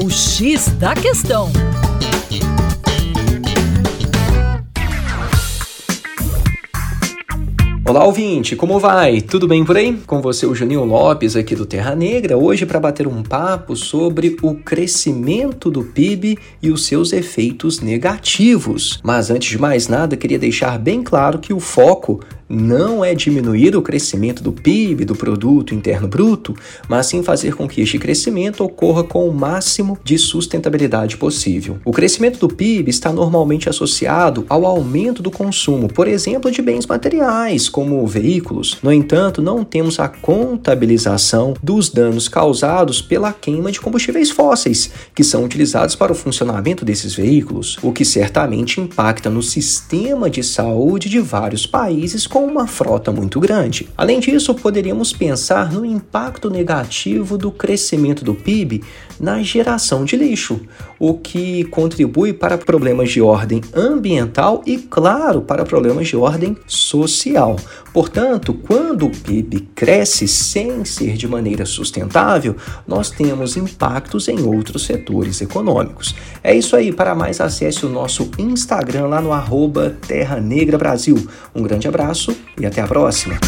O X da Questão. Olá, ouvinte, como vai? Tudo bem por aí? Com você, o Juninho Lopes, aqui do Terra Negra, hoje para bater um papo sobre o crescimento do PIB e os seus efeitos negativos. Mas antes de mais nada, queria deixar bem claro que o foco não é diminuir o crescimento do PIB, do produto interno bruto, mas sim fazer com que este crescimento ocorra com o máximo de sustentabilidade possível. O crescimento do PIB está normalmente associado ao aumento do consumo, por exemplo, de bens materiais, como veículos. No entanto, não temos a contabilização dos danos causados pela queima de combustíveis fósseis, que são utilizados para o funcionamento desses veículos, o que certamente impacta no sistema de saúde de vários países com uma frota muito grande. Além disso, poderíamos pensar no impacto negativo do crescimento do PIB na geração de lixo, o que contribui para problemas de ordem ambiental e, claro, para problemas de ordem social. Portanto, quando o PIB cresce sem ser de maneira sustentável, nós temos impactos em outros setores econômicos. É isso aí. Para mais, acesse o nosso Instagram lá no arroba Terra Negra Brasil. Um grande abraço e até a próxima.